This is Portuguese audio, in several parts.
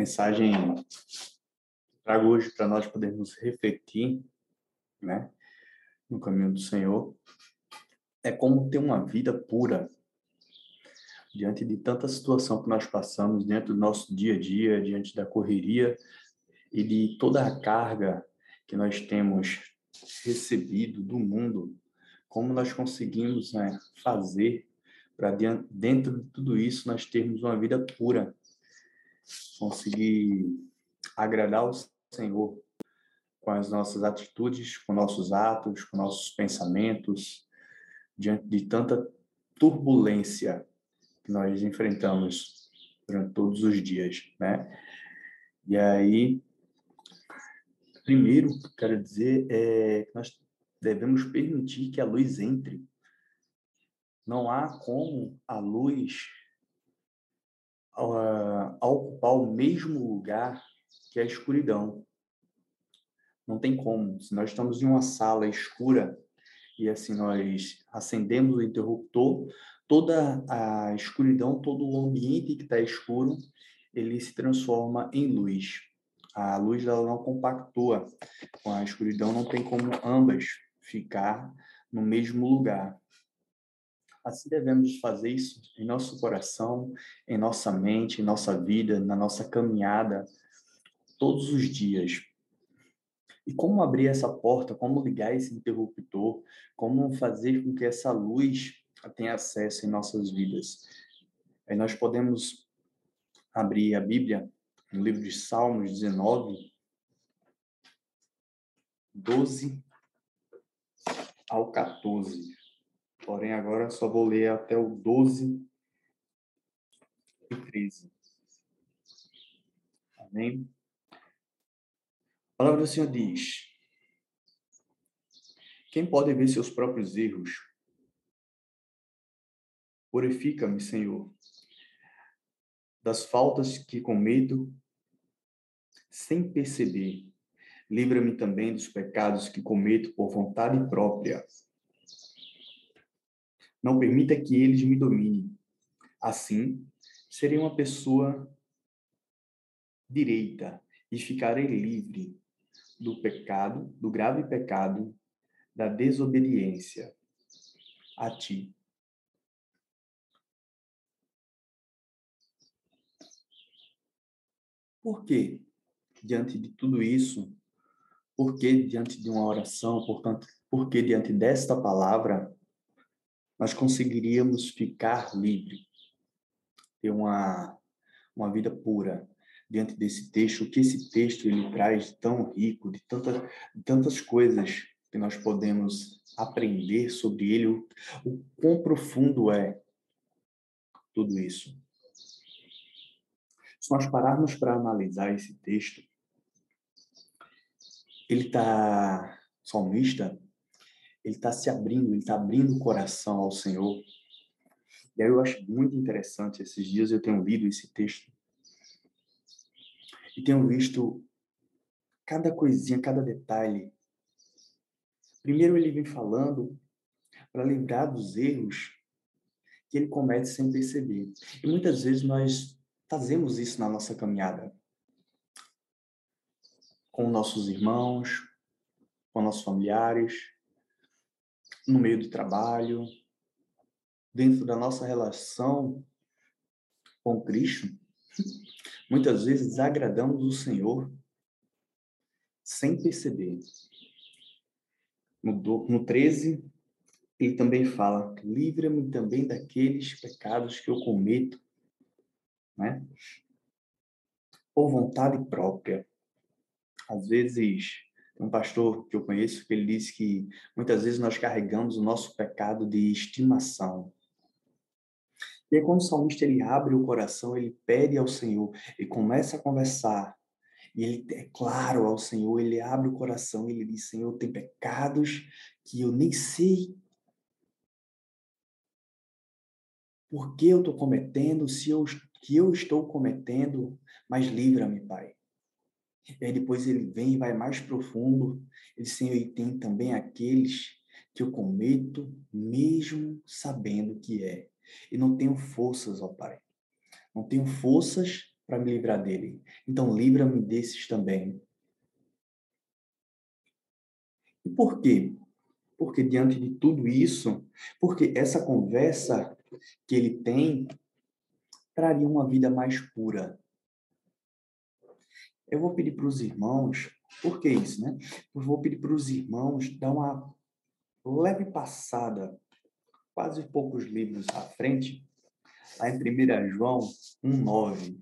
mensagem trago hoje para nós podermos refletir, né, no caminho do Senhor, é como ter uma vida pura diante de tanta situação que nós passamos dentro do nosso dia a dia, diante da correria e de toda a carga que nós temos recebido do mundo, como nós conseguimos né, fazer para dentro de tudo isso nós termos uma vida pura, conseguir agradar o Senhor com as nossas atitudes, com nossos atos, com nossos pensamentos, diante de tanta turbulência que nós enfrentamos durante todos os dias, né? E aí, primeiro, quero dizer é que nós devemos permitir que a luz entre. Não há como a luz uh, ocupar o mesmo lugar que a escuridão. Não tem como. Se nós estamos em uma sala escura e assim nós acendemos o interruptor, toda a escuridão, todo o ambiente que está escuro, ele se transforma em luz. A luz ela não compactua com a escuridão, não tem como ambas ficar no mesmo lugar. Assim devemos fazer isso em nosso coração, em nossa mente, em nossa vida, na nossa caminhada, todos os dias. E como abrir essa porta, como ligar esse interruptor, como fazer com que essa luz tenha acesso em nossas vidas. Aí nós podemos abrir a Bíblia no livro de Salmos 19, 12 ao 14. Porém, agora só vou ler até o 12 e 13. Amém? A palavra do Senhor diz: Quem pode ver seus próprios erros? Purifica-me, Senhor, das faltas que cometo sem perceber. Livra-me também dos pecados que cometo por vontade própria. Não permita que eles me dominem. Assim, serei uma pessoa direita e ficarei livre do pecado, do grave pecado, da desobediência a ti. Por quê? Diante de tudo isso, por que diante de uma oração, portanto, por que diante desta palavra nós conseguiríamos ficar livre, ter uma, uma vida pura diante desse texto, o que esse texto ele traz tão rico, de, tanta, de tantas coisas que nós podemos aprender sobre ele, o, o quão profundo é tudo isso. Se nós pararmos para analisar esse texto, ele está, salmista, ele está se abrindo, ele está abrindo o coração ao Senhor. E aí eu acho muito interessante, esses dias eu tenho lido esse texto e tenho visto cada coisinha, cada detalhe. Primeiro ele vem falando para lembrar dos erros que ele comete sem perceber. E muitas vezes nós fazemos isso na nossa caminhada com nossos irmãos, com nossos familiares, no meio do trabalho, dentro da nossa relação com Cristo, muitas vezes desagradamos o Senhor sem perceber. No, no 13, ele também fala: livra-me também daqueles pecados que eu cometo, né? Por vontade própria. Às vezes, um pastor que eu conheço que ele disse que muitas vezes nós carregamos o nosso pecado de estimação. E aí, quando o salmista ele abre o coração, ele pede ao Senhor e começa a conversar. E ele é claro ao Senhor, ele abre o coração e ele diz: Senhor, tem pecados que eu nem sei por que eu estou cometendo, se eu, que eu estou cometendo, mas livra-me, Pai. E aí depois ele vem e vai mais profundo. Ele Senhor, e tem também aqueles que eu cometo mesmo sabendo que é. E não tenho forças, ó Pai. Não tenho forças para me livrar dele. Então, livra-me desses também. E por quê? Porque diante de tudo isso, porque essa conversa que ele tem traria uma vida mais pura. Eu vou pedir para os irmãos, por que isso, né? Eu vou pedir para os irmãos dar uma leve passada, quase poucos livros à frente, lá em 1 João 1,9.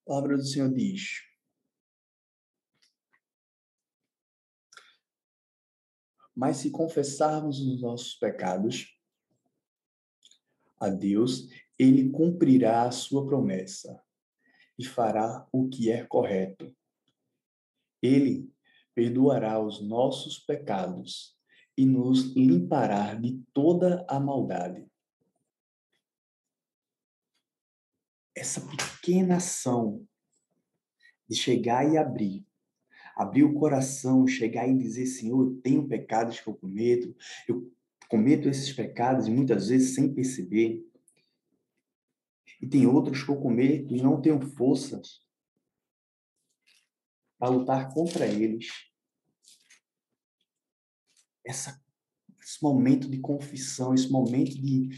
A palavra do Senhor diz: Mas se confessarmos os nossos pecados a Deus, ele cumprirá a sua promessa e fará o que é correto. Ele perdoará os nossos pecados e nos limpará de toda a maldade. essa pequena ação de chegar e abrir, abrir o coração, chegar e dizer, Senhor, eu tenho pecados que eu cometo, eu cometo esses pecados e muitas vezes sem perceber. E tem outros que eu cometo e não tenho forças para lutar contra eles. Essa, esse momento de confissão, esse momento de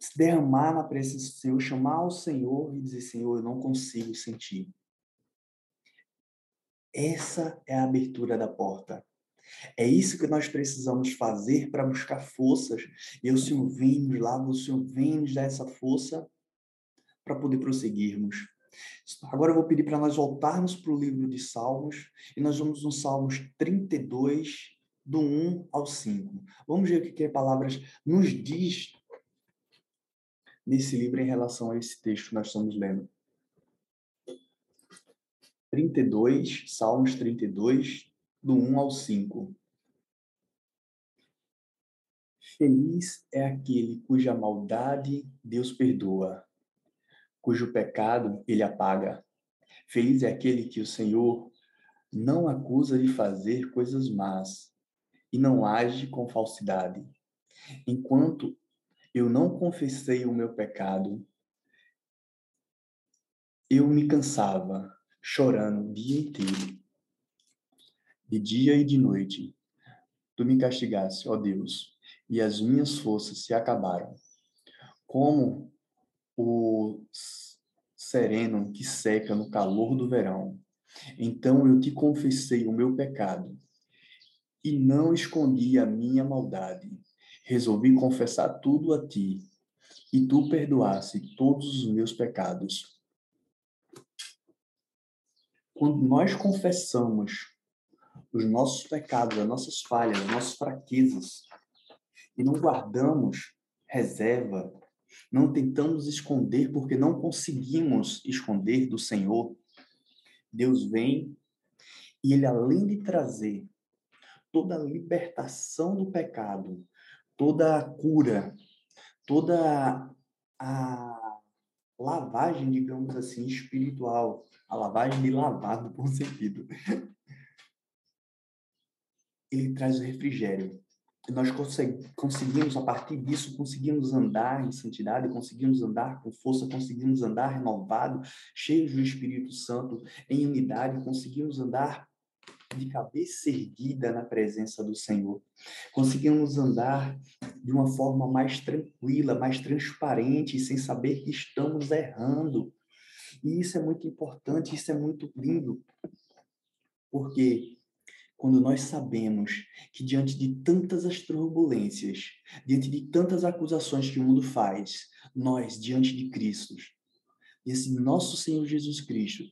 se derramar na presença do Senhor, chamar o Senhor e dizer: Senhor, eu não consigo sentir. Essa é a abertura da porta. É isso que nós precisamos fazer para buscar forças. E o Senhor vem nos lá, o Senhor vem nos dar essa força para poder prosseguirmos. Agora eu vou pedir para nós voltarmos para o livro de Salmos e nós vamos no Salmos 32, do 1 ao 5. Vamos ver o que a palavra nos diz nesse livro em relação a esse texto que nós estamos lendo. 32, Salmos 32, do 1 ao 5. Feliz é aquele cuja maldade Deus perdoa, cujo pecado ele apaga. Feliz é aquele que o Senhor não acusa de fazer coisas más e não age com falsidade. Enquanto eu não confessei o meu pecado. Eu me cansava, chorando o dia inteiro, de dia e de noite. Tu me castigaste, ó Deus, e as minhas forças se acabaram. Como o sereno que seca no calor do verão. Então eu te confessei o meu pecado e não escondi a minha maldade resolvi confessar tudo a ti, e tu perdoasse todos os meus pecados. Quando nós confessamos os nossos pecados, as nossas falhas, as nossas fraquezas, e não guardamos reserva, não tentamos esconder porque não conseguimos esconder do Senhor, Deus vem e ele além de trazer toda a libertação do pecado, toda a cura, toda a lavagem, digamos assim, espiritual, a lavagem de lavar no bom sentido. Ele traz o refrigério. E nós conseguimos, a partir disso, conseguimos andar em santidade, conseguimos andar com força, conseguimos andar renovado, cheios do Espírito Santo, em unidade, conseguimos andar de cabeça erguida na presença do Senhor. Conseguimos andar de uma forma mais tranquila, mais transparente, sem saber que estamos errando. E isso é muito importante, isso é muito lindo, porque quando nós sabemos que diante de tantas as turbulências, diante de tantas acusações que o mundo faz, nós, diante de Cristo, esse nosso Senhor Jesus Cristo,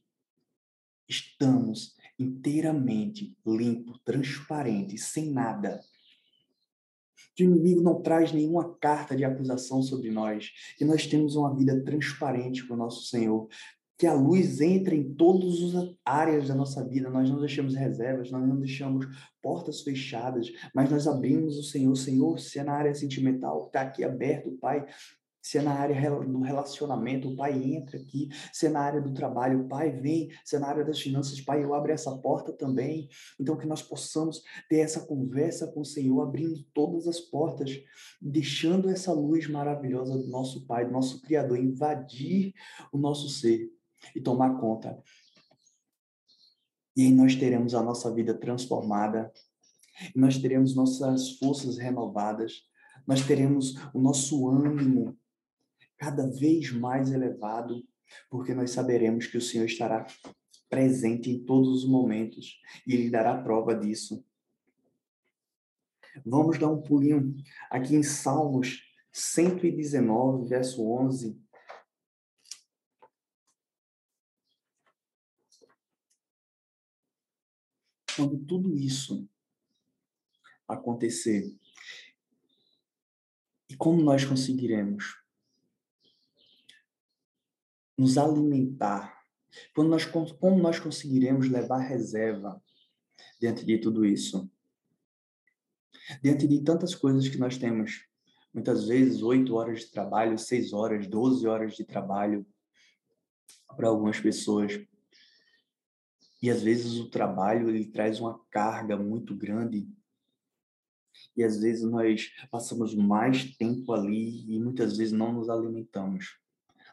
estamos inteiramente limpo, transparente, sem nada. Que o inimigo não traz nenhuma carta de acusação sobre nós, que nós temos uma vida transparente com o nosso Senhor, que a luz entre em todas as áreas da nossa vida, nós não deixamos reservas, nós não deixamos portas fechadas, mas nós abrimos o Senhor, Senhor, se é na área sentimental, está aqui aberto, Pai, Se é na área do relacionamento, o Pai entra aqui. Se é na área do trabalho, o Pai vem. Se é na área das finanças, Pai, eu abro essa porta também. Então, que nós possamos ter essa conversa com o Senhor, abrindo todas as portas, deixando essa luz maravilhosa do nosso Pai, do nosso Criador, invadir o nosso ser e tomar conta. E aí nós teremos a nossa vida transformada, nós teremos nossas forças renovadas, nós teremos o nosso ânimo cada vez mais elevado, porque nós saberemos que o Senhor estará presente em todos os momentos e Ele dará prova disso. Vamos dar um pulinho aqui em Salmos 119, verso 11. Quando tudo isso acontecer, e como nós conseguiremos nos alimentar? Quando nós, como nós conseguiremos levar reserva diante de tudo isso? Diante de tantas coisas que nós temos, muitas vezes oito horas de trabalho, seis horas, doze horas de trabalho para algumas pessoas. E às vezes o trabalho ele traz uma carga muito grande. E às vezes nós passamos mais tempo ali e muitas vezes não nos alimentamos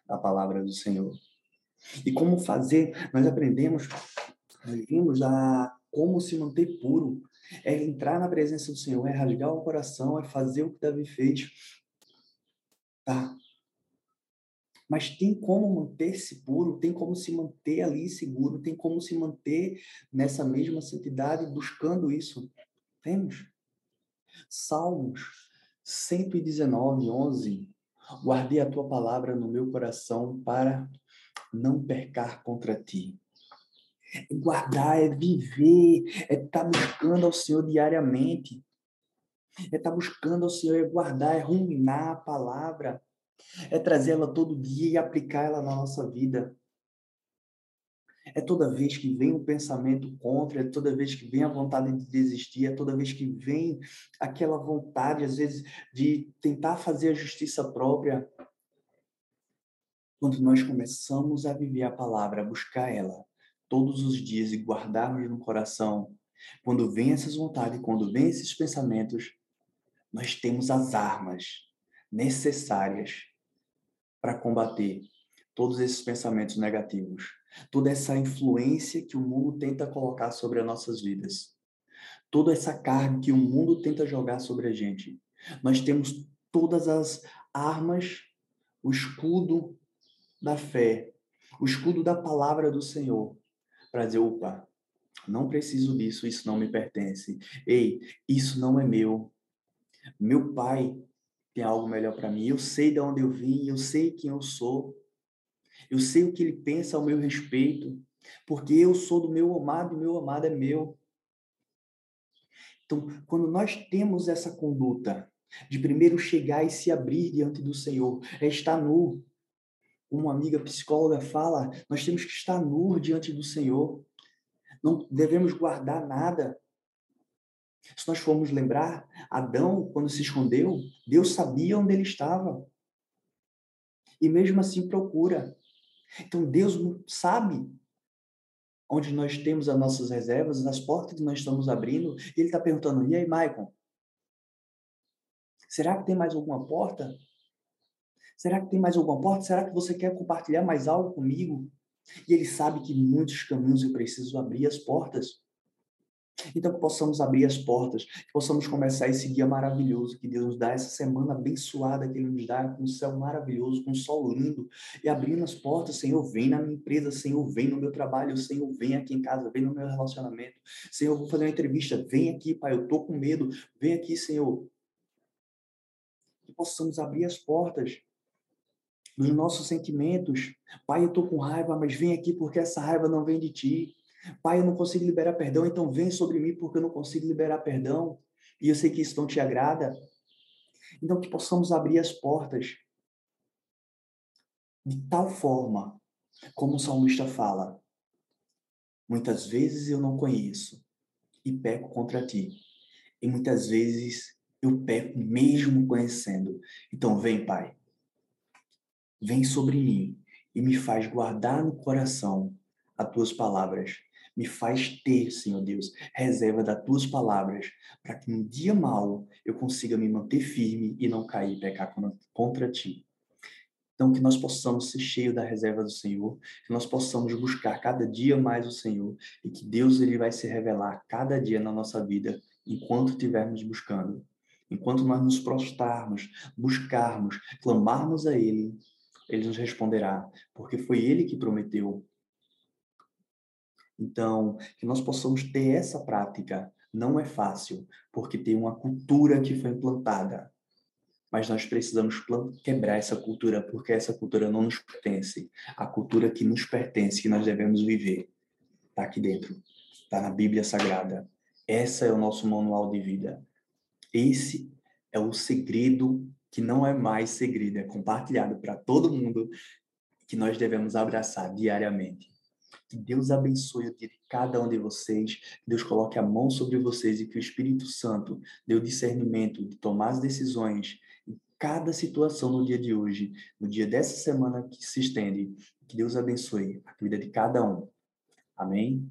da palavra do Senhor. E como fazer? Nós aprendemos, nós vimos a como se manter puro. É entrar na presença do Senhor, é rasgar o coração, é fazer o que Davi fez. Tá. Mas tem como manter-se puro, tem como se manter ali seguro, tem como se manter nessa mesma santidade buscando isso. Temos. Salmos 119, 11 Guardei a tua palavra no meu coração para não percar contra ti. Guardar é viver, é estar tá buscando ao Senhor diariamente. É estar tá buscando ao Senhor, é guardar, é ruminar a palavra, é trazê-la todo dia e aplicá-la na nossa vida. É toda vez que vem um pensamento contra, é toda vez que vem a vontade de desistir, é toda vez que vem aquela vontade, às vezes, de tentar fazer a justiça própria. Quando nós começamos a viver a palavra, a buscar ela todos os dias e guardarmos no coração, quando vem essas vontades, quando vem esses pensamentos, nós temos as armas necessárias para combater todos esses pensamentos negativos toda essa influência que o mundo tenta colocar sobre as nossas vidas, toda essa carga que o mundo tenta jogar sobre a gente. Nós temos todas as armas, o escudo da fé, o escudo da palavra do Senhor, para dizer: opa, não preciso disso, isso não me pertence. Ei, isso não é meu. Meu pai tem algo melhor para mim. Eu sei de onde eu vim, eu sei quem eu sou. Eu sei o que ele pensa ao meu respeito, porque eu sou do meu amado e meu amado é meu. Então, quando nós temos essa conduta de primeiro chegar e se abrir diante do Senhor, é estar nu. Uma amiga psicóloga fala, nós temos que estar nu diante do Senhor. Não devemos guardar nada. Se nós formos lembrar, Adão, quando se escondeu, Deus sabia onde ele estava. E mesmo assim procura. Então Deus sabe onde nós temos as nossas reservas, nas portas que nós estamos abrindo, e Ele está perguntando: e aí, Maicon? Será que tem mais alguma porta? Será que tem mais alguma porta? Será que você quer compartilhar mais algo comigo? E Ele sabe que muitos caminhos eu preciso abrir as portas. Então, que possamos abrir as portas, que possamos começar esse dia maravilhoso que Deus nos dá, essa semana abençoada que Ele nos dá, com um céu maravilhoso, com um sol lindo, e abrindo as portas, Senhor, vem na minha empresa, Senhor, vem no meu trabalho, Senhor, vem aqui em casa, vem no meu relacionamento, Senhor, vou fazer uma entrevista, vem aqui, Pai, eu tô com medo, vem aqui, Senhor. Que possamos abrir as portas dos nossos sentimentos. Pai, eu tô com raiva, mas vem aqui porque essa raiva não vem de ti. Pai, eu não consigo liberar perdão, então vem sobre mim porque eu não consigo liberar perdão. E eu sei que isso não te agrada. Então, que possamos abrir as portas de tal forma, como o salmista fala: muitas vezes eu não conheço e peco contra ti. E muitas vezes eu peco mesmo conhecendo. Então, vem, Pai. vem sobre mim e me faz guardar no coração as tuas palavras. Me faz ter, Senhor Deus, reserva das tuas palavras, para que no dia mal eu consiga me manter firme e não cair e pecar contra ti. Então, que nós possamos ser cheios da reserva do Senhor, que nós possamos buscar cada dia mais o Senhor e que Deus ele vai se revelar cada dia na nossa vida enquanto estivermos buscando. Enquanto nós nos prostrarmos, buscarmos, clamarmos a Ele, Ele nos responderá, porque foi Ele que prometeu. Então, que nós possamos ter essa prática não é fácil, porque tem uma cultura que foi implantada mas nós precisamos quebrar essa cultura, porque essa cultura não nos pertence. A cultura que nos pertence, que nós devemos viver, está aqui dentro, está na Bíblia Sagrada. Essa é o nosso manual de vida. Esse é o segredo que não é mais segredo, é compartilhado para todo mundo, que nós devemos abraçar diariamente. Que Deus abençoe o dia de cada um de vocês, que Deus coloque a mão sobre vocês e que o Espírito Santo dê o discernimento de tomar as decisões cada situação no dia de hoje, no dia dessa semana que se estende. Que Deus abençoe a vida de cada um. Amém?